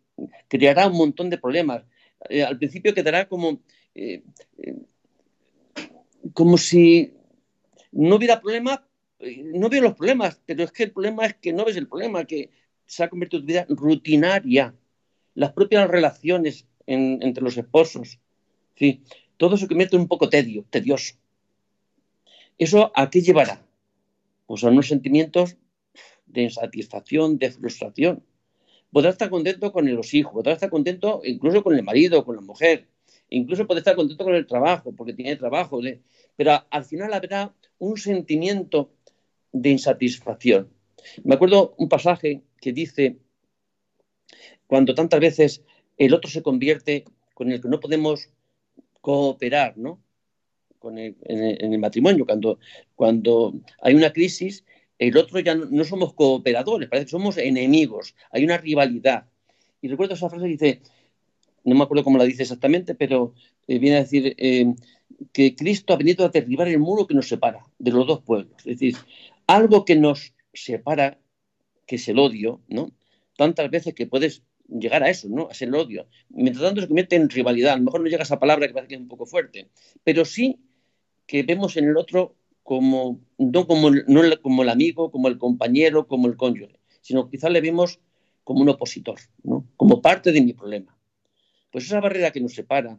creará un montón de problemas. Eh, al principio quedará como, eh, eh, como si no hubiera problemas, no veo los problemas, pero es que el problema es que no ves el problema, que se ha convertido en tu vida rutinaria. Las propias relaciones entre los esposos. ¿sí? Todo se convierte en un poco tedio, tedioso. ¿Eso a qué llevará? Pues a unos sentimientos de insatisfacción, de frustración. Podrá estar contento con los hijos, podrá estar contento incluso con el marido, con la mujer, incluso puede estar contento con el trabajo, porque tiene trabajo, pero al final habrá un sentimiento de insatisfacción. Me acuerdo un pasaje que dice, cuando tantas veces el otro se convierte con el que no podemos cooperar, ¿no? en, el, matrimonio, cuando, cuando hay una crisis el otro ya no, somos cooperadores, parece que somos enemigos, hay una rivalidad. Y recuerdo esa frase que dice, no me acuerdo cómo la dice exactamente, pero eh, viene a decir eh, que Cristo ha venido a derribar el muro que nos separa de los dos pueblos. Es decir, algo que nos separa, que es el odio, ¿no? Tantas veces que puedes llegar a eso, ¿no? Ser el odio. Mientras tanto se convierte en rivalidad. A lo mejor no llega a esa palabra que parece que es un poco fuerte, pero sí que vemos en el otro como, no como, el amigo, como el compañero, como el cónyuge, sino quizás le vemos como un opositor, ¿no? como parte de mi problema. Pues esa barrera que nos separa,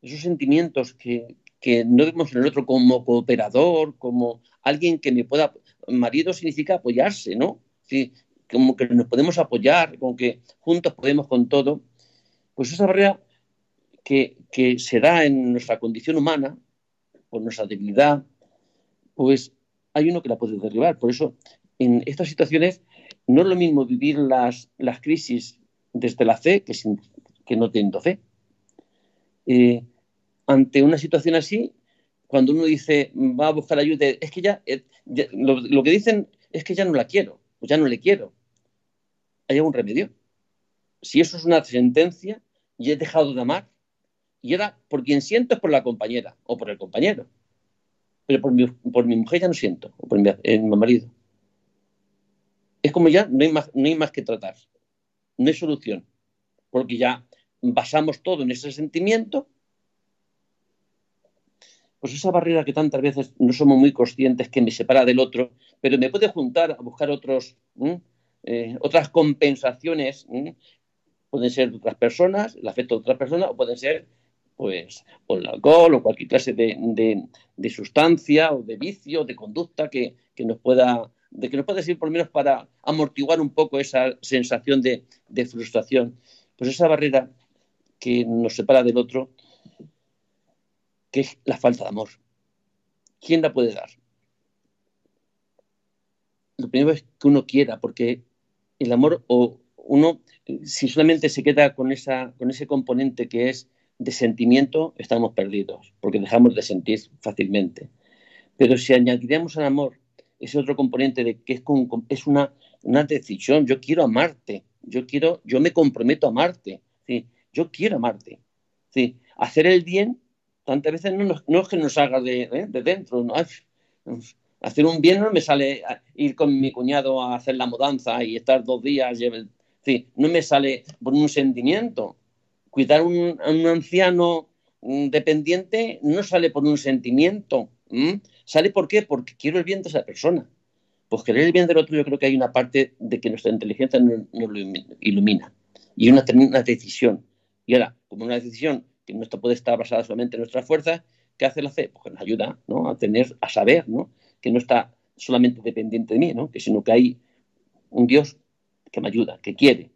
esos sentimientos que, que no vemos en el otro como cooperador, como alguien que me pueda... Marido significa apoyarse, ¿no? Sí, como que nos podemos apoyar, como que juntos podemos con todo. Pues esa barrera que, que se da en nuestra condición humana, por nuestra debilidad, pues hay uno que la puede derribar. Por eso, en estas situaciones, no es lo mismo vivir las, las crisis desde la fe que, sin, que no teniendo fe. Eh, ante una situación así, cuando uno dice va a buscar ayuda, es que ya, eh, lo, que dicen es que ya no la quiero, pues ya no le quiero. ¿Hay algún remedio? Si eso es una sentencia y he dejado de amar, y ahora por quien siento es por la compañera o por el compañero pero por mi, por mi mujer ya no siento, o por mi, eh, mi, marido. Es como ya no hay, más, no hay más que tratar, no hay solución, porque ya basamos todo en ese sentimiento. Pues esa barrera que tantas veces no somos muy conscientes que me separa del otro, pero me puede juntar a buscar otros, eh, otras compensaciones, pueden ser otras personas, el afecto de otras personas, o pueden ser pues o el alcohol o cualquier clase de, sustancia o de vicio, de conducta que, nos pueda de que nos pueda servir por lo menos para amortiguar un poco esa sensación de, frustración. Pues esa barrera que nos separa del otro, que es la falta de amor. ¿Quién la puede dar? Lo primero es que uno quiera, porque el amor o uno, si solamente se queda con, esa, con ese componente que es de sentimiento estamos perdidos, porque dejamos de sentir fácilmente. Pero si añadiríamos al amor ese otro componente de que es, es una, una, decisión, yo quiero amarte, yo quiero, yo me comprometo a amarte, ¿sí? yo quiero amarte. ¿sí? Hacer el bien, tantas veces no, no es que nos haga de, ¿eh? de dentro, ¿no? Hacer un no me sale ir con mi cuñado a hacer la mudanza y estar dos días, ¿sí? no me sale por un sentimiento, cuidar a un anciano mm, dependiente no sale por un sentimiento. ¿Sale por qué? Porque quiero el bien de esa persona. Pues querer el bien del otro yo creo que hay una parte de que nuestra inteligencia nos, lo ilumina. Y una, una decisión. Y ahora, como una decisión que no puede estar basada solamente en nuestras fuerzas, ¿qué hace la fe? Pues nos ayuda ¿no? a tener, a saber, ¿no? Que no está solamente dependiente de mí, ¿no? que sino que hay un Dios que me ayuda, que quiere,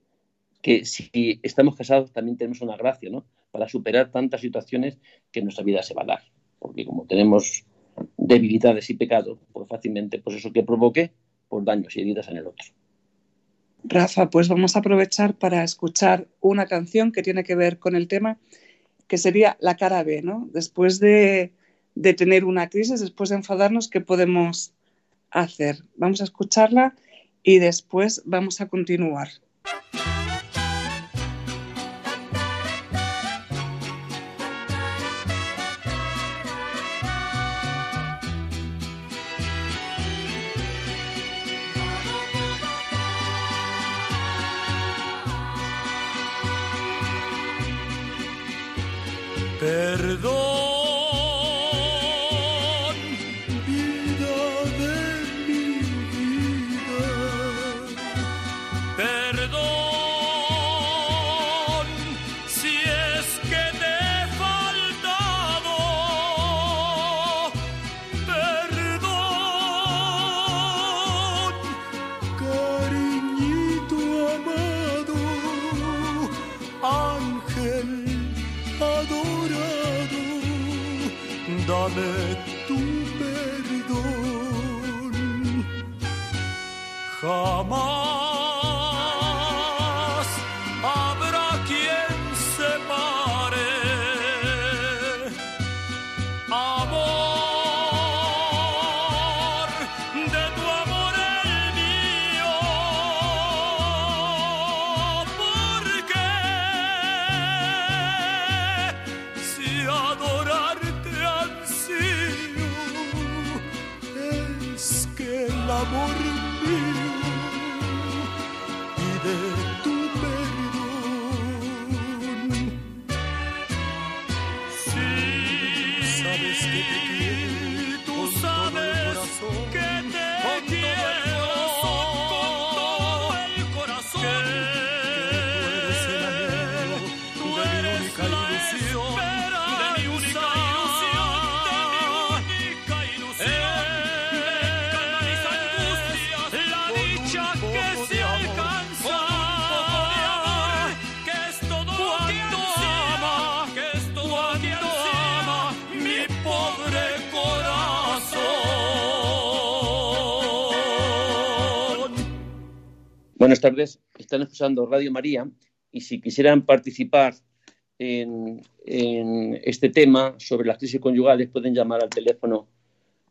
que si estamos casados también tenemos una gracia, ¿no? Para superar tantas situaciones que nuestra vida se va a dar. Porque como tenemos debilidades y pecados, pues fácilmente, pues eso que provoque, por pues daños y heridas en el otro. Rafa, pues vamos a aprovechar para escuchar una canción que tiene que ver con el tema, que sería la cara B, ¿no? Después de, de tener una crisis, después de enfadarnos, ¿qué podemos hacer? Vamos a escucharla y después vamos a continuar. Buenas tardes, están escuchando Radio María y si quisieran participar en, este tema sobre las crisis conyugales pueden llamar al teléfono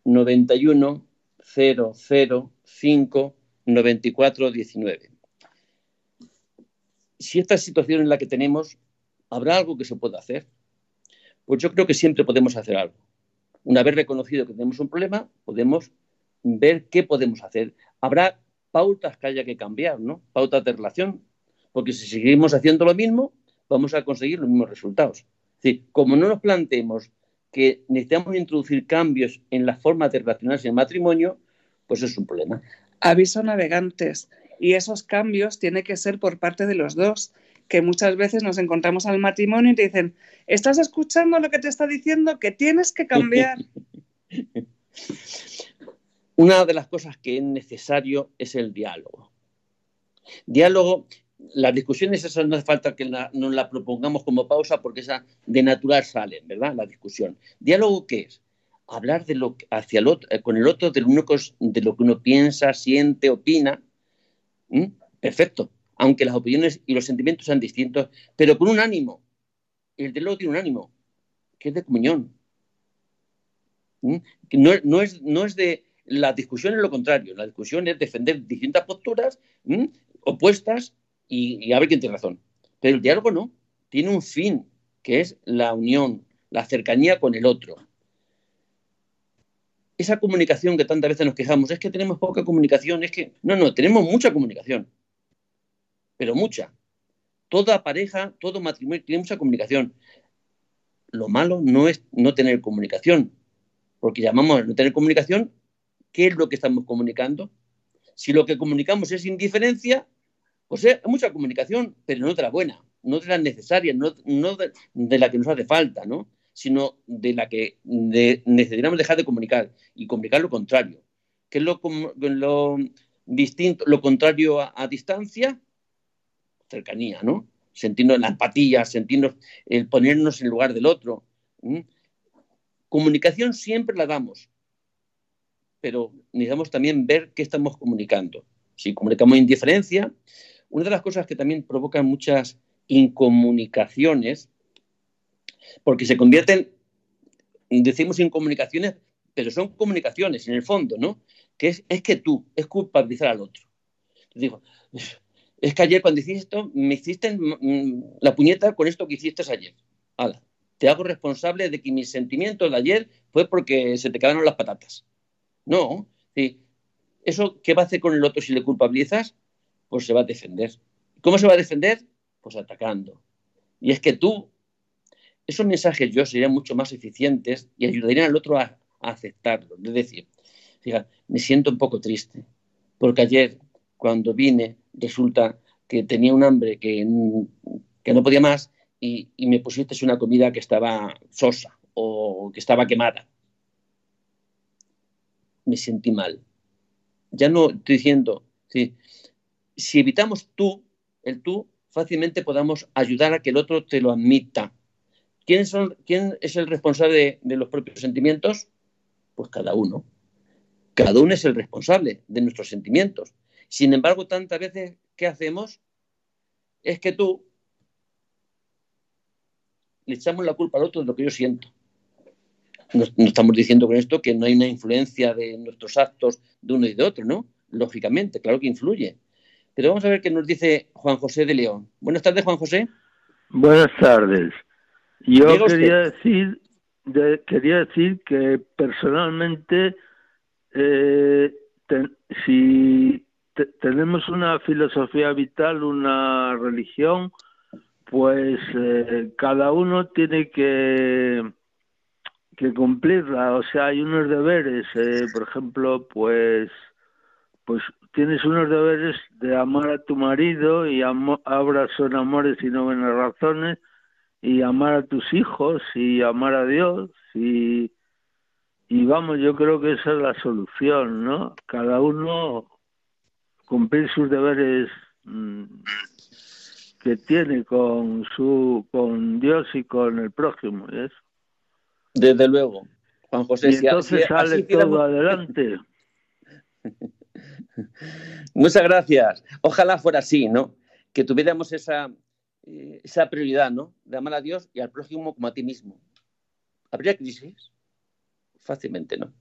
91 005 94 19. Si esta situación es la que tenemos, ¿habrá algo que se pueda hacer? Pues yo creo que siempre podemos hacer algo. Una vez reconocido que tenemos un problema, podemos ver qué podemos hacer. Habrá pautas que haya que cambiar, ¿no? Pautas de relación. Porque si seguimos haciendo lo mismo, vamos a conseguir los mismos resultados. Es decir, como no nos planteemos que necesitamos introducir cambios en la forma de relacionarse en el matrimonio, pues es un problema. Aviso navegantes. Y esos cambios tienen que ser por parte de los dos, que muchas veces nos encontramos al matrimonio y te dicen, ¿estás escuchando lo que te está diciendo? Que tienes que cambiar. Una de las cosas que es necesario es el diálogo. Diálogo, las discusiones esas no hace falta que nos la propongamos como pausa porque esa de natural salen, ¿verdad? La discusión. ¿Diálogo qué es? Hablar de lo, hacia eh, con el otro de lo, de lo que uno piensa, siente, opina. Perfecto. Aunque las opiniones y los sentimientos sean distintos, pero con un ánimo. El otro tiene un ánimo, que es de comunión. No, no, es, no es de la discusión es lo contrario. La discusión es defender distintas posturas opuestas y, a ver quién tiene razón. Pero el diálogo no. Tiene un fin, que es la unión, la cercanía con el otro. Esa comunicación que tantas veces nos quejamos, es que tenemos poca comunicación, es que... No, no, tenemos mucha comunicación. Pero mucha. Toda pareja, todo matrimonio tiene mucha comunicación. lo malo no es no tener comunicación, porque llamamos no tener comunicación, ¿qué es lo que estamos comunicando? Si lo que comunicamos es indiferencia, pues es mucha comunicación, pero no de la buena, no de la necesaria, no, de, la que nos hace falta, ¿no? sino de la que necesitamos dejar de comunicar y comunicar lo contrario. ¿Qué es lo, lo distinto, lo contrario a, distancia? Cercanía, ¿no? Sentirnos la empatía, sentirnos el ponernos en lugar del otro. Comunicación siempre la damos, pero necesitamos también ver qué estamos comunicando. Si comunicamos indiferencia, una de las cosas que también provocan muchas incomunicaciones, porque se convierten, decimos incomunicaciones, pero son comunicaciones en el fondo, ¿no? Que es, que tú, es culpabilizar al otro. Digo, es que ayer cuando hiciste esto, me hiciste la puñeta con esto que hiciste ayer. te hago responsable de que mis sentimientos de ayer fue porque se te quedaron las patatas. No, sí. ¿Eso qué va a hacer con el otro si le culpabilizas? Pues se va a defender. ¿Cómo se va a defender? Pues atacando. Y es que tú, esos mensajes yo serían mucho más eficientes y ayudarían al otro a, aceptarlo. Es decir, fíjate, me siento un poco triste, porque ayer cuando vine resulta que tenía un hambre que, que no podía más y, y, me pusiste una comida que estaba sosa o que estaba quemada. Me sentí mal. Ya no estoy diciendo, si evitamos tú, el tú, fácilmente podamos ayudar a que el otro te lo admita. ¿Quién, es el responsable de, los propios sentimientos? Pues cada uno. Cada uno es el responsable de nuestros sentimientos. Sin embargo, tantas veces, ¿qué hacemos? Es que tú le echamos la culpa al otro de lo que yo siento. No, no, estamos diciendo con esto que no hay una influencia de nuestros actos de uno y de otro, ¿no? Lógicamente, claro que influye. Pero vamos a ver qué nos dice Juan José de León. Buenas tardes, Juan José. Buenas tardes. Yo quería decir, quería decir que personalmente, eh, si tenemos una filosofía vital, una religión, pues eh, cada uno tiene que que cumplirla. O sea, hay unos deberes, eh, por ejemplo, pues pues tienes unos deberes de amar a tu marido y ahora son amores y no buenas razones y amar a tus hijos y amar a Dios y y vamos yo creo que esa es la solución no cada uno cumplir sus deberes mm, que tiene con su con Dios y con el prójimo ¿y? Desde luego Juan José y entonces sale todo adelante Muchas gracias. Ojalá fuera así, ¿no? Que tuviéramos esa, eh, esa prioridad, ¿no? De amar a Dios y al prójimo como a ti mismo. ¿Habría crisis? Fácilmente, ¿no?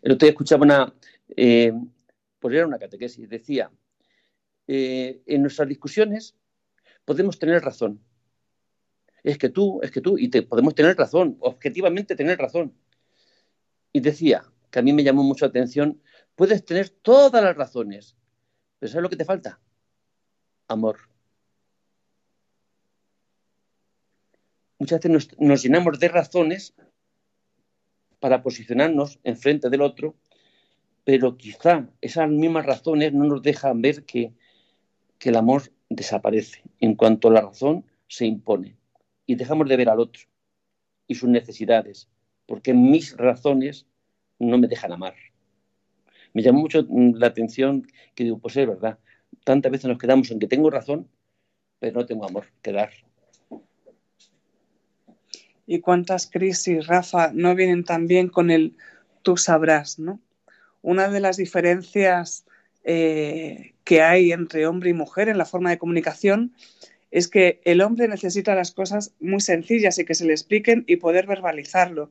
El otro día escuchaba una, eh, pues era una catequesis, decía, eh, en nuestras discusiones podemos tener razón. Es que tú, es que tú, y te, podemos tener razón, objetivamente tener razón. Y decía, que a mí me llamó mucho la atención, Puedes tener todas las razones, pero ¿sabes lo que te falta? Amor. Muchas veces nos, llenamos de razones para posicionarnos enfrente del otro, pero quizá esas mismas razones no nos dejan ver que, que el amor desaparece en cuanto la razón se impone y dejamos de ver al otro y sus necesidades, porque mis razones no me dejan amar me llamó mucho mm, la atención que digo, pues es verdad, tantas veces nos quedamos en que tengo razón, pero no tengo amor que dar. ¿Y cuántas crisis, Rafa, no vienen también con el tú sabrás, ¿no? Una de las diferencias eh, que hay entre hombre y mujer en la forma de comunicación es que el hombre necesita las cosas muy sencillas y que se le expliquen y poder verbalizarlo.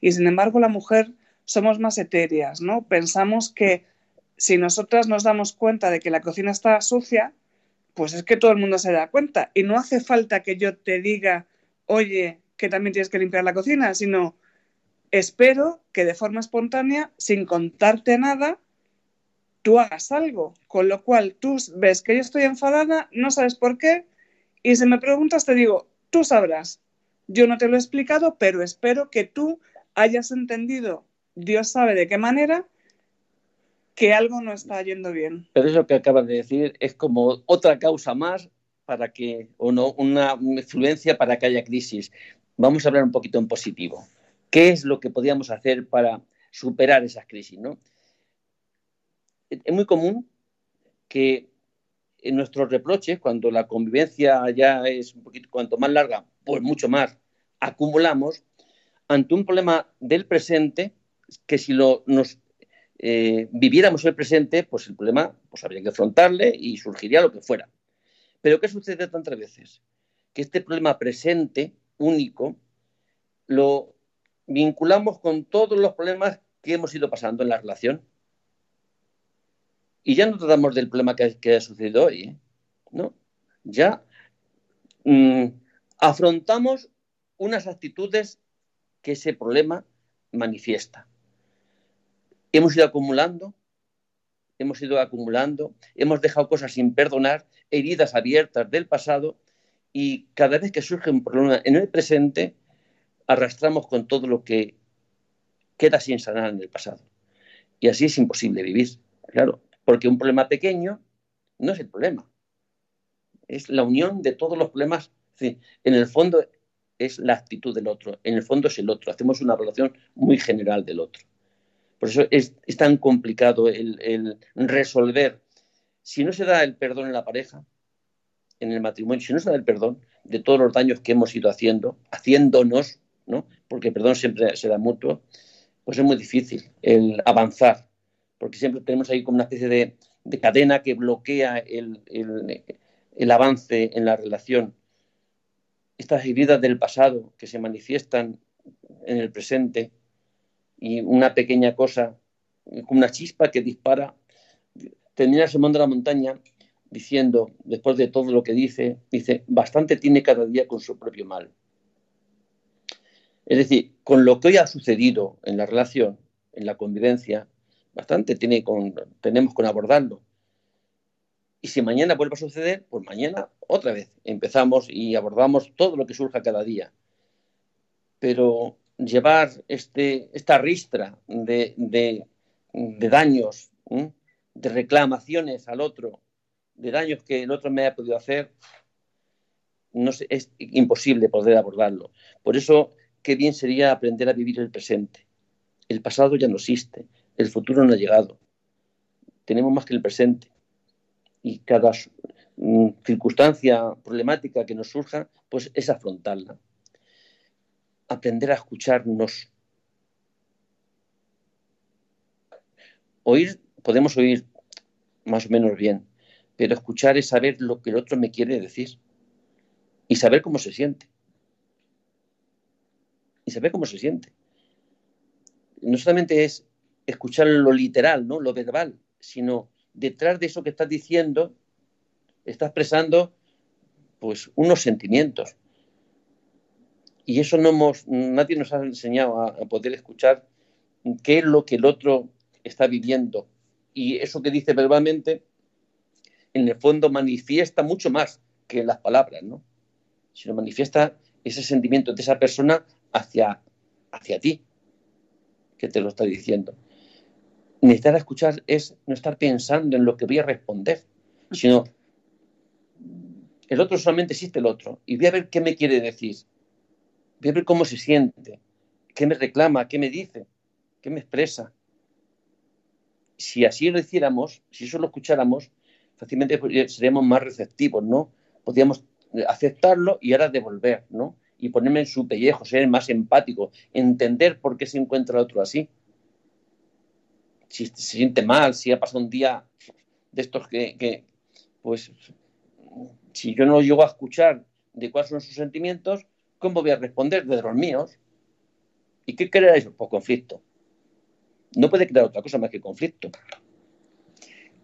Y sin embargo la mujer somos más etéreas, ¿no? Pensamos que si nosotras nos damos cuenta de que la cocina está sucia, pues es que todo el mundo se da cuenta. Y no hace falta que yo te diga, oye, que también tienes que limpiar la cocina, sino espero que de forma espontánea, sin contarte nada, tú hagas algo. Con lo cual tú ves que yo estoy enfadada, no sabes por qué, y si me preguntas te digo, tú sabrás. Yo no te lo he explicado, pero espero que tú hayas entendido, Dios sabe de qué manera, que algo no está yendo bien. Pero eso que acabas de decir es como otra causa más para que, o no, una influencia para que haya crisis. Vamos a hablar un poquito en positivo. ¿Qué es lo que podríamos hacer para superar esas crisis? ¿no? Es muy común que en nuestros reproches, cuando la convivencia ya es un poquito, cuanto más larga, pues mucho más acumulamos, ante un problema del presente, que si lo, nos eh, viviéramos el presente, pues el problema pues habría que afrontarle y surgiría lo que fuera. Pero ¿qué sucede tantas veces? Que este problema presente, único, lo vinculamos con todos los problemas que hemos ido pasando en la relación. Y ya no tratamos del problema que, ha sucedido hoy, ¿eh? ¿no? Ya mm, afrontamos unas actitudes que ese problema manifiesta. Hemos ido acumulando, hemos ido acumulando, hemos dejado cosas sin perdonar, heridas abiertas del pasado y cada vez que surge un problema en el presente, arrastramos con todo lo que queda sin sanar en el pasado. Y así es imposible vivir, claro, porque un problema pequeño no es el problema, es la unión de todos los problemas. En el fondo es la actitud del otro, en el fondo es el otro, hacemos una relación muy general del otro. Por eso es, tan complicado el, resolver. Si no se da el perdón en la pareja, en el matrimonio, si no se da el perdón de todos los daños que hemos ido haciendo, haciéndonos, ¿no? porque el perdón siempre se da mutuo, pues es muy difícil el avanzar, porque siempre tenemos ahí como una especie de, cadena que bloquea el, el, avance en la relación. Estas heridas del pasado que se manifiestan en el presente, y una pequeña cosa, como una chispa que dispara, termina Simón de la Montaña diciendo, después de todo lo que dice, dice, bastante tiene cada día con su propio mal. Es decir, con lo que hoy ha sucedido en la relación, en la convivencia, bastante tiene con, tenemos con abordarlo. Y si mañana vuelve a suceder, pues mañana otra vez empezamos y abordamos todo lo que surja cada día. Pero llevar este, esta ristra de, daños, de reclamaciones al otro, de daños que el otro me haya podido hacer, no es imposible poder abordarlo. Por eso, qué bien sería aprender a vivir el presente. El pasado ya no existe, el futuro no ha llegado. Tenemos más que el presente. Y cada mm, circunstancia problemática que nos surja, pues es afrontarla aprender a escucharnos. Oír, podemos oír más o menos bien, pero escuchar es saber lo que el otro me quiere decir y saber cómo se siente. Y saber cómo se siente. No solamente es escuchar lo literal, ¿no? lo verbal, sino detrás de eso que estás diciendo, está expresando pues unos sentimientos, y eso no hemos, nadie nos ha enseñado a, poder escuchar qué es lo que el otro está viviendo. Y eso que dice verbalmente, en el fondo manifiesta mucho más que las palabras, ¿no? Sino manifiesta ese sentimiento de esa persona hacia, hacia ti, que te lo está diciendo. Necesitar escuchar es no estar pensando en lo que voy a responder, sino el otro solamente existe el otro y voy a ver qué me quiere decir Voy a ver cómo se siente, qué me reclama, qué me dice, qué me expresa. Si así lo hiciéramos, si eso lo escucháramos, fácilmente seríamos más receptivos, ¿no? Podríamos aceptarlo y ahora devolver, ¿no? Y ponerme en su pellejo, ser más empático, entender por qué se encuentra el otro así. Si se siente mal, si ha pasado un día de estos que, que pues, si yo no llego a escuchar de cuáles son sus sentimientos, ¿Cómo voy a responder de los míos? ¿Y qué crea eso? Pues conflicto. No puede crear otra cosa más que conflicto.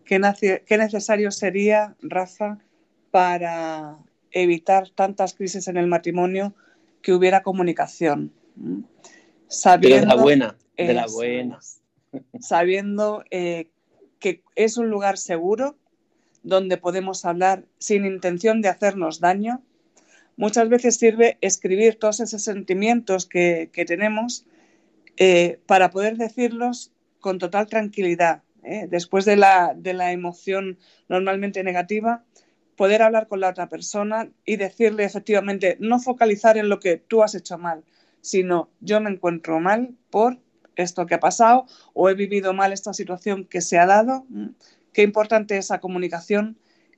¿Qué, necesario sería, Rafa, para evitar tantas crisis en el matrimonio que hubiera comunicación? Sabiendo, de la buena, de la buena. Sabiendo eh, que es un lugar seguro donde podemos hablar sin intención de hacernos daño, muchas veces sirve escribir todos esos sentimientos que, tenemos eh, para poder decirlos con total tranquilidad. ¿eh? Después de la, de la emoción normalmente negativa, poder hablar con la otra persona y decirle efectivamente, no focalizar en lo que tú has hecho mal, sino yo me encuentro mal por esto que ha pasado o he vivido mal esta situación que se ha dado. Qué importante esa comunicación,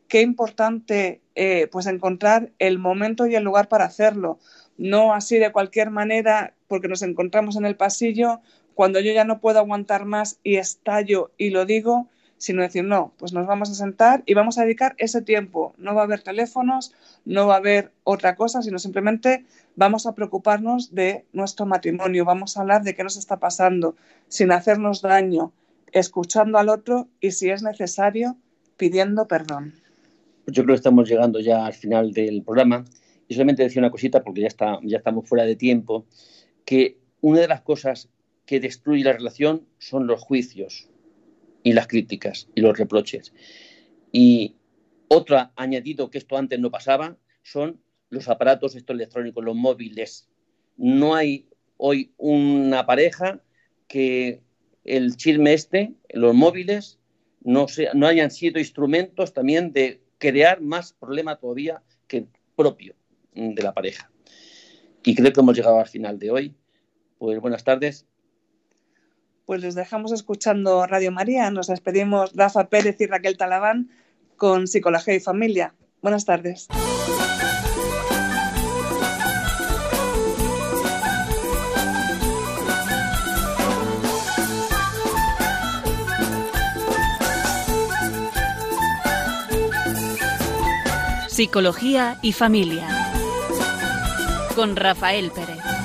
qué importante eh, pues encontrar el momento y el lugar para hacerlo. No así de cualquier manera, porque nos encontramos en el pasillo, cuando yo ya no puedo aguantar más y estallo y lo digo, sino decir, no, pues nos vamos a sentar y vamos a dedicar ese tiempo. No va a haber teléfonos, no va a haber otra cosa, sino simplemente vamos a preocuparnos de nuestro matrimonio, vamos a hablar de qué nos está pasando, sin hacernos daño, escuchando al otro y, si es necesario, pidiendo perdón. Yo creo que estamos llegando ya al final del programa y solamente decir una cosita porque ya, está, ya estamos fuera de tiempo, que una de las cosas que destruye la relación son los juicios y las críticas y los reproches. Y otro añadido que esto antes no pasaba son los aparatos estos electrónicos, los móviles. No hay hoy una pareja que el chisme este, los móviles, no, no hayan sido instrumentos también de crear más problema todavía que propio de la pareja. Y creo que hemos llegado al final de hoy. Pues buenas tardes. Pues les dejamos escuchando Radio María. Nos despedimos Rafa Pérez y Raquel Talabán con Psicología y Familia. Buenas tardes. Psicología y Familia con Rafael Pérez.